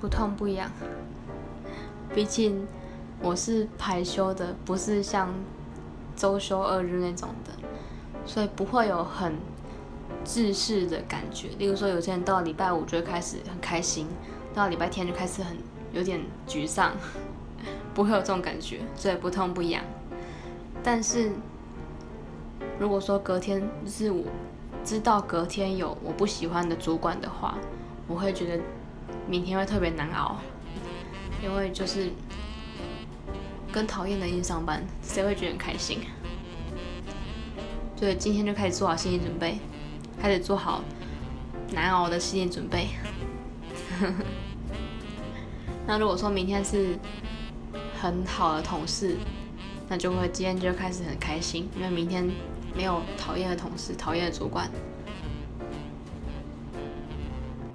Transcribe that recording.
不痛不痒。毕竟我是排休的，不是像周休二日那种的，所以不会有很自式的感觉。例如说，有些人到礼拜五就会开始很开心，到礼拜天就开始很有点沮丧，不会有这种感觉，所以不痛不痒。但是如果说隔天就是我知道隔天有我不喜欢的主管的话，我会觉得明天会特别难熬，因为就是跟讨厌的人上班，谁会觉得很开心？所以今天就开始做好心理准备，开始做好难熬的心理准备。那如果说明天是很好的同事，那就会今天就开始很开心，因为明天没有讨厌的同事、讨厌的主管，